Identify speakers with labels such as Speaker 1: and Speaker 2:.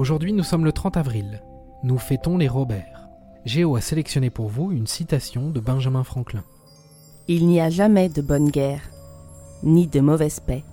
Speaker 1: Aujourd'hui, nous sommes le 30 avril. Nous fêtons les Robert. Géo a sélectionné pour vous une citation de Benjamin Franklin.
Speaker 2: Il n'y a jamais de bonne guerre, ni de mauvaise paix.